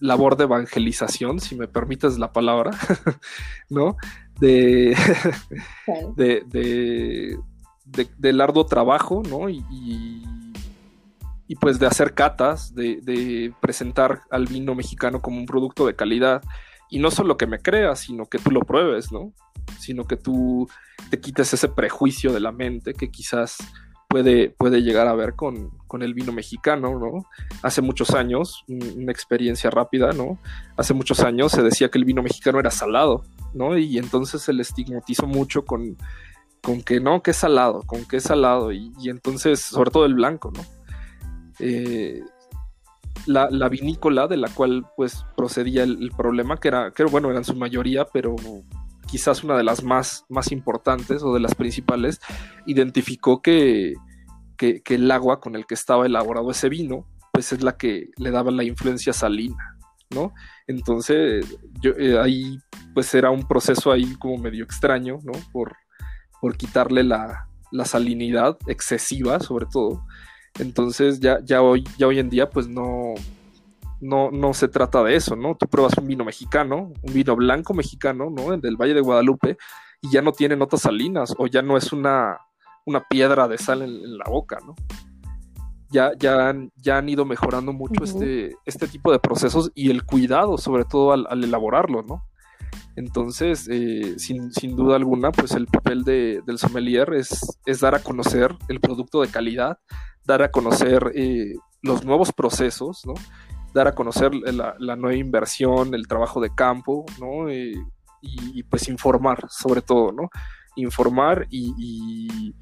labor de evangelización, si me permites la palabra, [LAUGHS] ¿no? [LAUGHS] De, de, del arduo trabajo, ¿no? y y pues de hacer catas, de, presentar al vino mexicano como un producto de calidad. Y no solo que me creas, sino que tú lo pruebes, ¿no? Sino que tú te quites ese prejuicio de la mente que quizás puede, puede llegar a ver con, el vino mexicano, ¿no? Hace muchos años, una experiencia rápida, ¿no? Hace muchos años se decía que el vino mexicano era salado, ¿no? Y entonces se le estigmatizó mucho con, con que no, que es salado, con que es salado, y, y entonces, sobre todo el blanco, ¿no? Eh, la, vinícola de la cual pues procedía el, problema, que era, que bueno, era en su mayoría, pero quizás una de las más, más importantes o de las principales, identificó que, que, el agua con el que estaba elaborado ese vino, pues es la que le daba la influencia salina, ¿no? Entonces, eh, ahí pues era un proceso ahí como medio extraño, ¿no? Por, por quitarle la, la salinidad excesiva, sobre todo, entonces ya, ya, hoy, ya hoy en día pues no, no, no se trata de eso, ¿no? Tú pruebas un vino mexicano, un vino blanco mexicano, ¿no? Del Valle de Guadalupe y ya no tiene notas salinas o ya no es una, una piedra de sal en, la boca, ¿no? Ya, ya, han, ya han ido mejorando mucho este, este tipo de procesos y el cuidado, sobre todo al, elaborarlo, ¿no? Entonces, eh, sin, sin, duda alguna, pues el papel de, del sommelier es, es, dar a conocer el producto de calidad, dar a conocer eh, los nuevos procesos, ¿no? dar a conocer la, nueva inversión, el trabajo de campo, ¿no? y, pues informar sobre todo, ¿no? Informar y,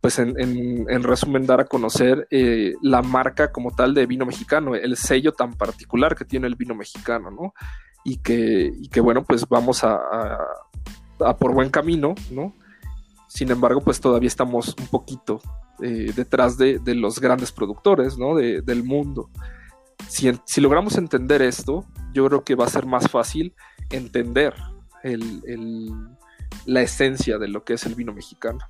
pues en, resumen dar a conocer eh, la marca como tal de vino mexicano, el sello tan particular que tiene el vino mexicano, ¿no? Y que, que bueno, pues vamos a, a, por buen camino, ¿no? Sin embargo, pues todavía estamos un poquito eh, detrás de, los grandes productores, ¿no? del mundo. Si, logramos entender esto, yo creo que va a ser más fácil entender la esencia de lo que es el vino mexicano.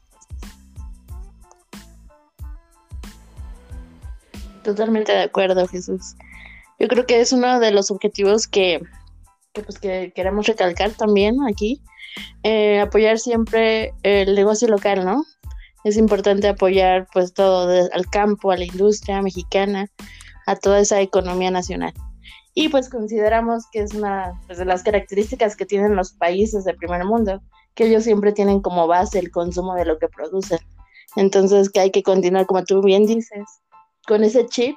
Totalmente de acuerdo, Jesús. Yo creo que es uno de los objetivos que, pues, queremos recalcar también aquí. Eh, apoyar siempre el negocio local, ¿no? Es importante apoyar pues todo al campo, a la industria mexicana, a toda esa economía nacional. Y pues consideramos que es una pues, de las características que tienen los países del primer mundo, que ellos siempre tienen como base el consumo de lo que producen. Entonces que hay que continuar, como tú bien dices, con ese chip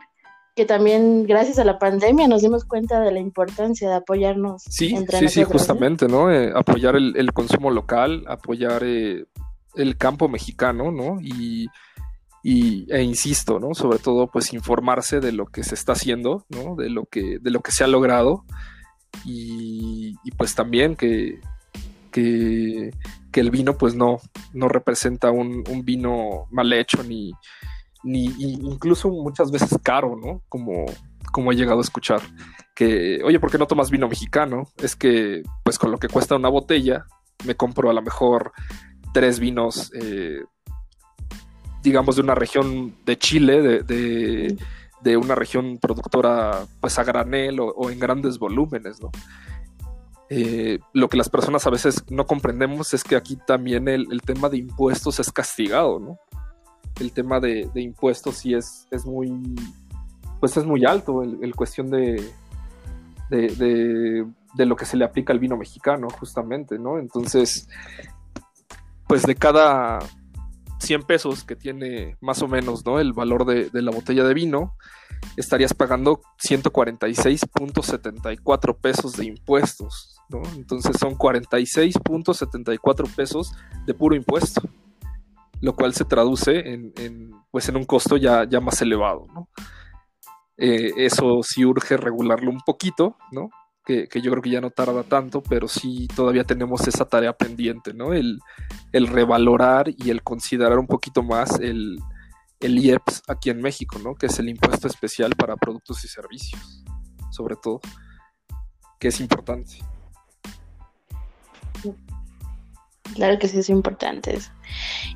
que también gracias a la pandemia nos dimos cuenta de la importancia de apoyarnos. Sí, sí, sí, justamente, ¿no? Eh, apoyar el, consumo local, apoyar eh, el campo mexicano, ¿no? Y, y, e insisto, ¿no? Sobre todo, pues informarse de lo que se está haciendo, ¿no? De lo que, de lo que se ha logrado y, pues también que, que, el vino pues no, no representa un, vino mal hecho ni, ni incluso muchas veces caro, ¿no? Como, como he llegado a escuchar. Que, oye, ¿por qué no tomas vino mexicano? Es que, pues con lo que cuesta una botella, me compro a lo mejor tres vinos eh, digamos, de una región de Chile, de, una región productora pues a granel o, en grandes volúmenes, ¿no? Eh, lo que las personas a veces no comprendemos es que aquí también el, tema de impuestos es castigado, ¿no? El tema de, impuestos sí es, es muy, pues es muy alto, el, cuestión de, de, de, lo que se le aplica al vino mexicano, justamente, ¿no? Entonces, pues de cada 100 pesos que tiene más o menos ¿no? el valor de, la botella de vino, estarías pagando 146.74 pesos de impuestos. ¿no? Entonces son 46.74 pesos de puro impuesto, lo cual se traduce en, pues en un costo ya, ya más elevado. ¿no? Eh, eso sí urge regularlo un poquito, ¿no? que, yo creo que ya no tarda tanto, pero sí todavía tenemos esa tarea pendiente, ¿no? El, revalorar y el considerar un poquito más el, el IEPS aquí en México, ¿no? Que es el impuesto especial para productos y servicios, sobre todo, que es importante. Claro que sí es importante eso.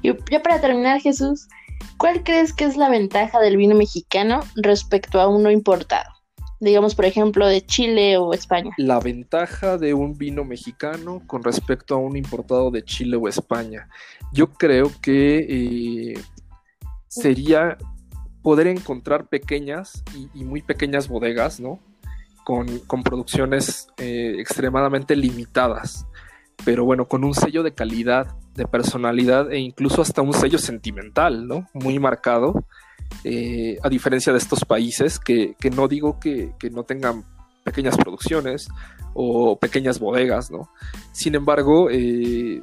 Y ya para terminar, Jesús, ¿cuál crees que es la ventaja del vino mexicano respecto a uno importado? digamos, por ejemplo, de Chile o España? La ventaja de un vino mexicano con respecto a un importado de Chile o España. Yo creo que eh, sería poder encontrar pequeñas y, muy pequeñas bodegas, ¿no? Con, producciones eh, extremadamente limitadas, pero bueno, con un sello de calidad, de personalidad e incluso hasta un sello sentimental, ¿no? Muy marcado eh, a diferencia de estos países que, no digo que, no tengan pequeñas producciones o pequeñas bodegas, ¿no? Sin embargo, eh,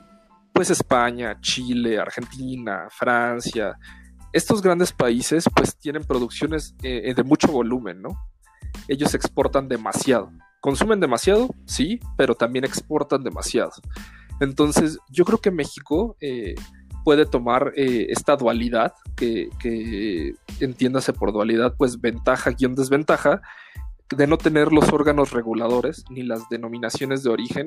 pues España, Chile, Argentina, Francia, estos grandes países pues tienen producciones eh, de mucho volumen, ¿no? Ellos exportan demasiado. ¿Consumen demasiado? Sí, pero también exportan demasiado. Entonces, yo creo que México puede tomar eh, esta dualidad, que, entiéndase por dualidad, pues ventaja guion desventaja, de no tener los órganos reguladores ni las denominaciones de origen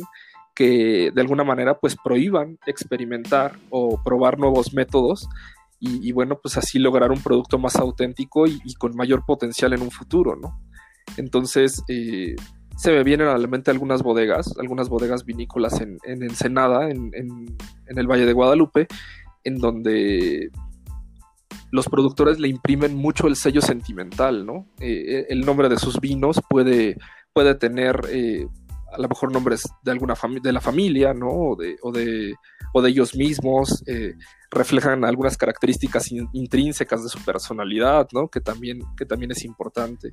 que de alguna manera pues prohíban experimentar o probar nuevos métodos y, bueno pues así lograr un producto más auténtico y, con mayor potencial en un futuro, ¿no? Entonces eh, se me vienen a la mente algunas bodegas, algunas bodegas vinícolas en, Ensenada, en, en, el Valle de Guadalupe, en donde los productores le imprimen mucho el sello sentimental, ¿no? Eh, el nombre de sus vinos puede, puede tener eh, a lo mejor nombres de alguna de la familia, ¿no? O de, o de, o de ellos mismos, eh, reflejan algunas características intrínsecas de su personalidad, ¿no? Que también, que también es importante.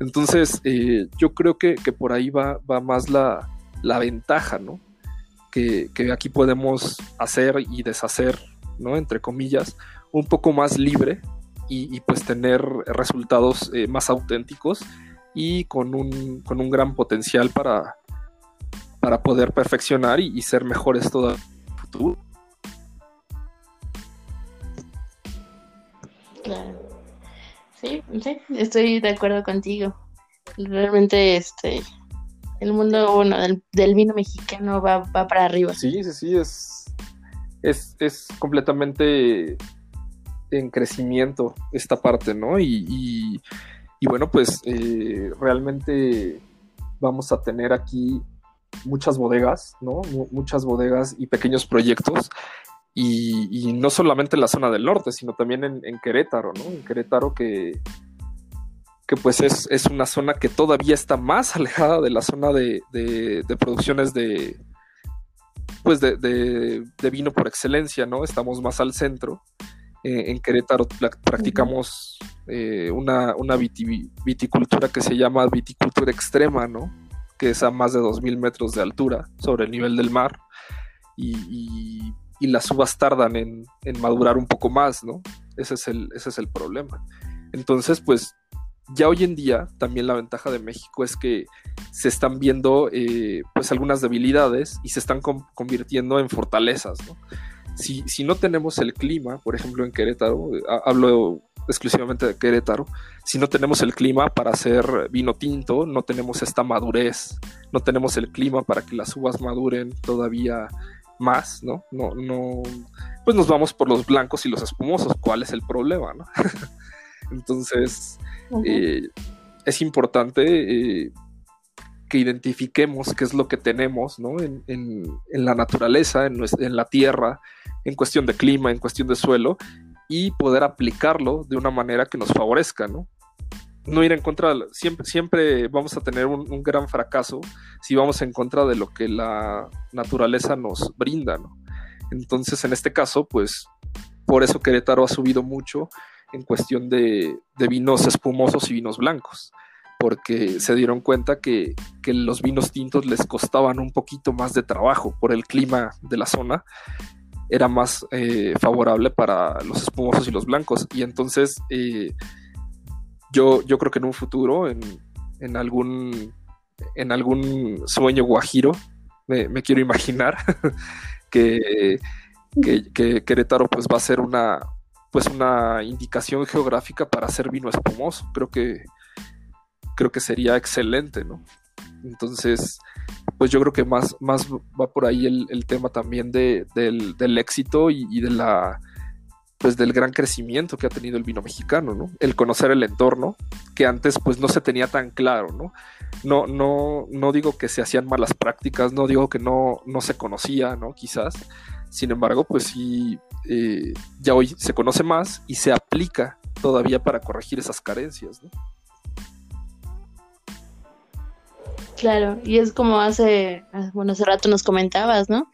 Entonces, eh, yo creo que, por ahí va, va más la, la ventaja, ¿no? Que, aquí podemos hacer y deshacer, ¿no? Entre comillas, un poco más libre y, pues tener resultados eh, más auténticos y con un, con un gran potencial para, para poder perfeccionar y, ser mejores todo futuro. Claro. Sí, sí, estoy de acuerdo contigo. Realmente este el mundo bueno, del, vino mexicano va, para arriba. Sí, sí, sí, es, es, completamente en crecimiento esta parte, ¿no? Y, y, bueno, pues eh, realmente vamos a tener aquí muchas bodegas, ¿no? muchas bodegas y pequeños proyectos. Y, no solamente en la zona del norte, sino también en, Querétaro, ¿no? En Querétaro que, que pues es, una zona que todavía está más [LAUGHS] alejada de la zona de, producciones de, pues de, vino por excelencia, ¿no? Estamos más al centro. Eh, en Querétaro practicamos eh, una, viticultura que se llama viticultura extrema, ¿no? Que es a más de 2.000 metros de altura sobre el nivel del mar, y, las uvas tardan en, madurar un poco más, ¿no? Ese es, el, problema. Entonces, pues ya hoy en día también la ventaja de México es que se están viendo eh, pues algunas debilidades y se están convirtiendo en fortalezas, ¿no? Si, si, no tenemos el clima, por ejemplo en Querétaro, eh, hablo exclusivamente de Querétaro, si no tenemos el clima para hacer vino tinto, no tenemos esta madurez, no tenemos el clima para que las uvas maduren todavía más, ¿no? No, no, pues nos vamos por los blancos y los espumosos. ¿Cuál es el problema, no? [LAUGHS] Entonces, eh, es importante eh, que identifiquemos qué es lo que tenemos, ¿no? En, la naturaleza, en, en la tierra, en cuestión de clima, en cuestión de suelo, y poder aplicarlo de una manera que nos favorezca, ¿no? No ir en contra, siempre, siempre vamos a tener un, gran fracaso si vamos en contra de lo que la naturaleza nos brinda, ¿no? Entonces, en este caso, pues, por eso Querétaro ha subido mucho en cuestión de, vinos espumosos y vinos blancos, porque se dieron cuenta que, que, los vinos tintos les costaban un poquito más de trabajo por el clima de la zona era más eh, favorable para los espumosos y los blancos. Y entonces eh, yo, yo creo que en un futuro, en, algún, en algún sueño guajiro, me, quiero imaginar [LAUGHS] que, que, Querétaro pues va a ser una pues una indicación geográfica para hacer vino espumoso. Creo que creo que sería excelente, ¿no? Entonces, pues yo creo que más, más va por ahí el, tema también de, del, éxito y, de la pues del gran crecimiento que ha tenido el vino mexicano, ¿no? El conocer el entorno, que antes pues no se tenía tan claro, ¿no? No, no, no digo que se hacían malas prácticas, no digo que no, no se conocía, ¿no? Quizás. Sin embargo, pues sí, eh, ya hoy se conoce más y se aplica todavía para corregir esas carencias, ¿no? Claro, y es como hace, ah, bueno, hace rato nos comentabas, ¿no?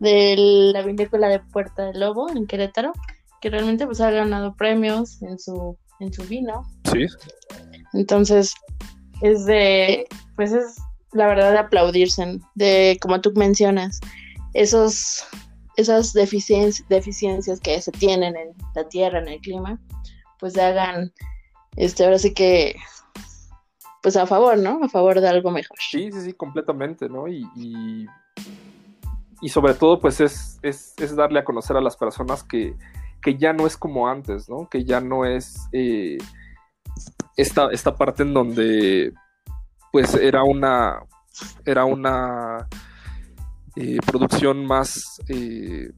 De la vinícola de Puerta del Lobo en Querétaro, que realmente pues ha ganado premios en su, en su vino. Sí. Entonces, es de, pues es la verdad de aplaudirse, de como tú mencionas, esos, esas deficiencias, deficiencias que se tienen en la tierra, en el clima, pues hagan, este, ahora sí que pues a favor, ¿no? A favor de algo mejor. Sí, sí, sí, completamente, ¿no? Y, y, sobre todo, pues es, es, darle a conocer a las personas que, que, ya no es como antes, ¿no? Que ya no es eh, esta, esta parte en donde, pues era una, era una eh, producción más... Eh,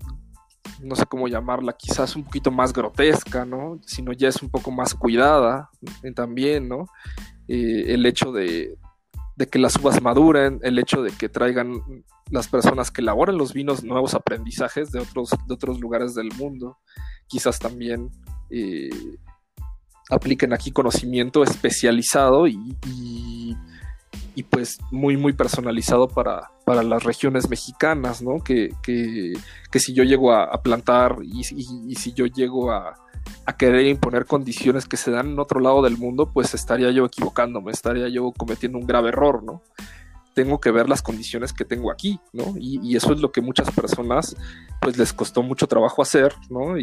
no sé cómo llamarla, quizás un poquito más grotesca, ¿no? Sino ya es un poco más cuidada también, ¿no? Eh, el hecho de, que las uvas maduren, el hecho de que traigan las personas que elaboran los vinos nuevos aprendizajes de otros, de otros lugares del mundo, quizás también eh, apliquen aquí conocimiento especializado y, y pues muy, muy personalizado para, para las regiones mexicanas, ¿no? Que, que, que si yo llego a, plantar y, y, si yo llego a, a, querer imponer condiciones que se dan en otro lado del mundo, pues estaría yo equivocándome, estaría yo cometiendo un grave error, ¿no? Tengo que ver las condiciones que tengo aquí, ¿no? Y, eso es lo que muchas personas, pues les costó mucho trabajo hacer, ¿no?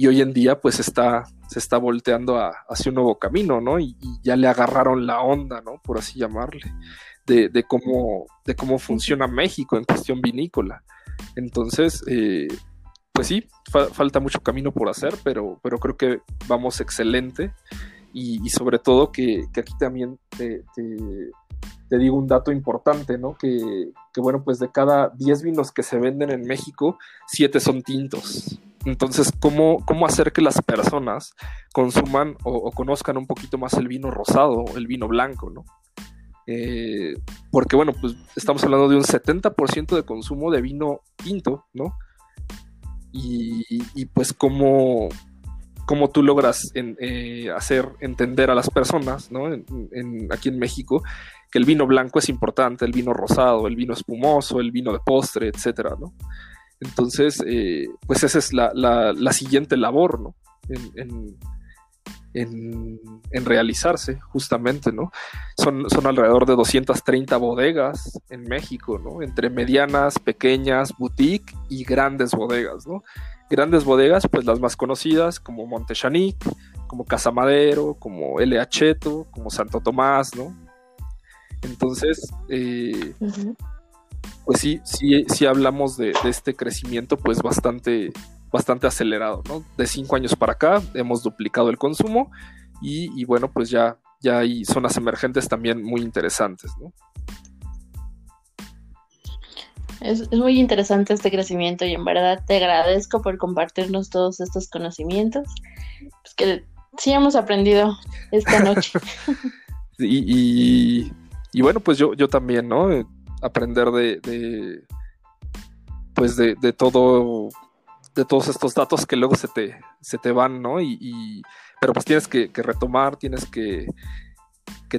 y hoy en día pues está, se está volteando hacia un nuevo camino, ¿no? Y, ya le agarraron la onda, ¿no? Por así llamarle, de, de cómo, de cómo funciona México en cuestión vinícola. Entonces, eh, pues sí, falta mucho camino por hacer, pero, pero creo que vamos excelente y, sobre todo que, aquí también te, te, digo un dato importante, ¿no? Que, que bueno, pues de cada 10 vinos que se venden en México, 7 son tintos. Entonces, ¿cómo, cómo hacer que las personas consuman o, conozcan un poquito más el vino rosado, el vino blanco, ¿no? Eh, porque, bueno, pues estamos hablando de un 70% de consumo de vino tinto, ¿no? Y, pues, ¿cómo, cómo tú logras eh, hacer entender a las personas, ¿no? aquí en México, que el vino blanco es importante, el vino rosado, el vino espumoso, el vino de postre, etcétera, ¿no? Entonces, eh, pues esa es la, siguiente labor, ¿no? En, realizarse, justamente, ¿no? Son, son alrededor de 230 bodegas en México, ¿no? Entre medianas, pequeñas, boutique y grandes bodegas, ¿no? Grandes bodegas, pues las más conocidas, como Montechanic, como Casa Madero, como L. Acheto, como Santo Tomás, ¿no? Entonces, eh, pues sí, sí, sí hablamos de, este crecimiento pues bastante, bastante acelerado, ¿no? De cinco años para acá hemos duplicado el consumo y, bueno, pues ya, ya hay zonas emergentes también muy interesantes, ¿no? Es, muy interesante este crecimiento y en verdad te agradezco por compartirnos todos estos conocimientos pues que sí hemos aprendido esta noche. [LAUGHS] y, y, bueno, pues yo, yo también, ¿no? aprender de, pues de, todo de todos estos datos que luego se te, se te van, ¿no? Y, pero pues tienes que, retomar, tienes que,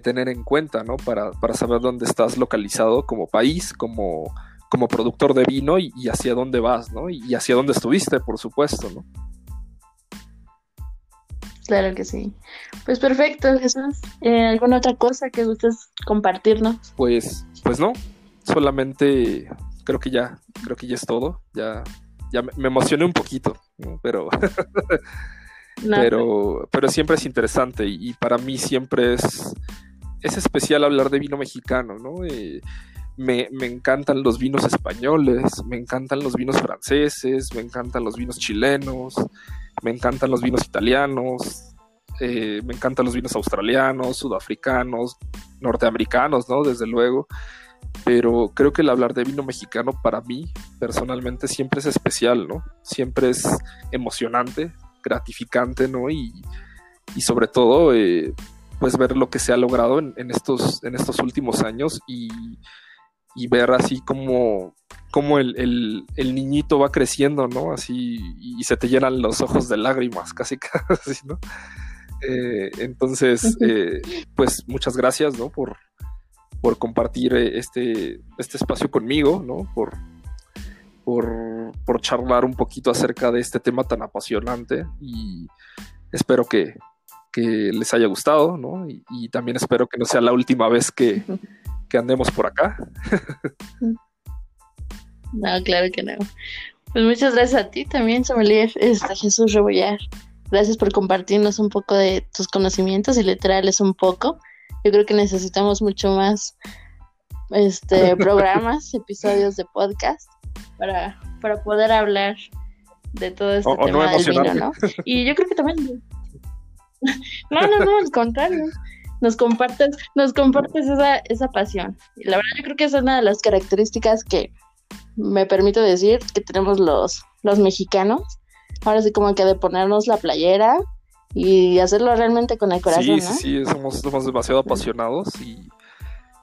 tener en cuenta, ¿no? Para, saber dónde estás localizado como país, como, como productor de vino y, hacia dónde vas, ¿no? Y, hacia dónde estuviste, por supuesto, ¿no? Claro que sí. Pues perfecto, Jesús. Eh, ¿Alguna otra cosa que gustes compartirnos? Pues, pues no solamente creo que ya, creo que ya es todo. Ya, ya me, emocioné un poquito, pero, [LAUGHS] pero, pero siempre es interesante y, para mí siempre es, es especial hablar de vino mexicano, ¿no? Eh, me, encantan los vinos españoles, me encantan los vinos franceses, me encantan los vinos chilenos, me encantan los vinos italianos, eh, me encantan los vinos australianos, sudafricanos, norteamericanos, ¿no? Desde luego pero creo que el hablar de vino mexicano para mí personalmente siempre es especial, ¿no? Siempre es emocionante, gratificante, ¿no? Y, sobre todo, eh, pues ver lo que se ha logrado en, estos, en estos últimos años y, ver así como, como el, niñito va creciendo, ¿no? Así, y se te llenan los ojos de lágrimas, casi [LAUGHS] casi, ¿no? Eh, entonces, eh, pues muchas gracias, ¿no? Por, por compartir este, este espacio conmigo, ¿no? Por, por, charlar un poquito acerca de este tema tan apasionante y espero que, les haya gustado, ¿no? Y, también espero que no sea la última vez que, andemos por acá. [LAUGHS] no, claro que no. Pues muchas gracias a ti también, Sommelier, este, Jesús Rebollar. Gracias por compartirnos un poco de tus conocimientos y literales un poco. Yo creo que necesitamos mucho más este [LAUGHS] programas, episodios de podcast para, para poder hablar de todo este tema del vino, ¿no? Y yo creo que también [LAUGHS] No, no, no, al contrario. Nos compartes, nos compartes esa, esa pasión. Y la verdad yo creo que es una de las características que me permito decir que tenemos los, los mexicanos. Ahora sí como que de ponernos la playera y hacerlo realmente con el corazón. Sí, sí, sí, somos, somos demasiado apasionados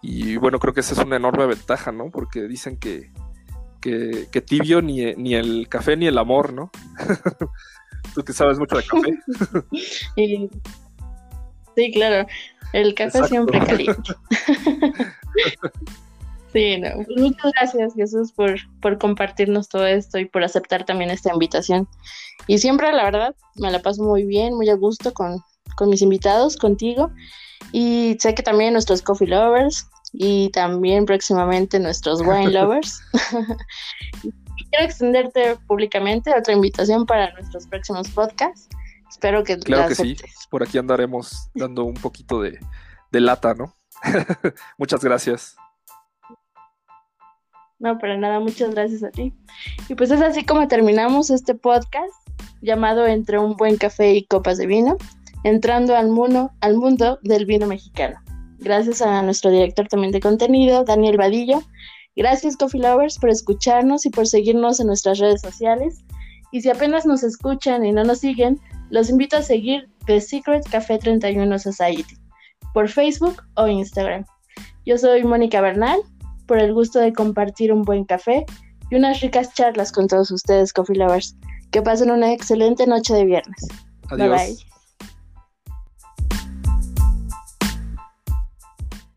y, bueno, creo que esa es una enorme ventaja, ¿no? Porque dicen que, que, tibio ni, ni, el café ni el amor, ¿no? [LAUGHS] Tú que sabes mucho de café. [LAUGHS] sí, claro. El café siempre [LAUGHS] caliente. sí, no. Muchas gracias, Jesús, por, por compartirnos todo esto y por aceptar también esta invitación. Y siempre, la verdad, me la paso muy bien, muy a gusto con, con mis invitados, contigo. Y sé que también nuestros coffee lovers y también próximamente nuestros wine [LAUGHS] lovers. [LAUGHS] Quiero extenderte públicamente otra invitación para nuestros próximos podcasts. Espero que Claro que sí, por aquí andaremos dando un poquito de, de lata, ¿no? [LAUGHS] Muchas gracias. No, para nada, muchas gracias a ti. Y pues es así como terminamos este podcast llamado Entre un buen café y copas de vino, entrando al mundo, al mundo del vino mexicano. Gracias a nuestro director también de contenido, Daniel Vadillo. Gracias, Coffee Lovers, por escucharnos y por seguirnos en nuestras redes sociales. Y si apenas nos escuchan y no nos siguen, los invito a seguir The Secret Café 31 Society por Facebook o Instagram. Yo soy Mónica Bernal, por el gusto de compartir un buen café y unas ricas charlas con todos ustedes, Coffee Lovers. Que pasen una excelente noche de viernes. Adiós. Bye bye.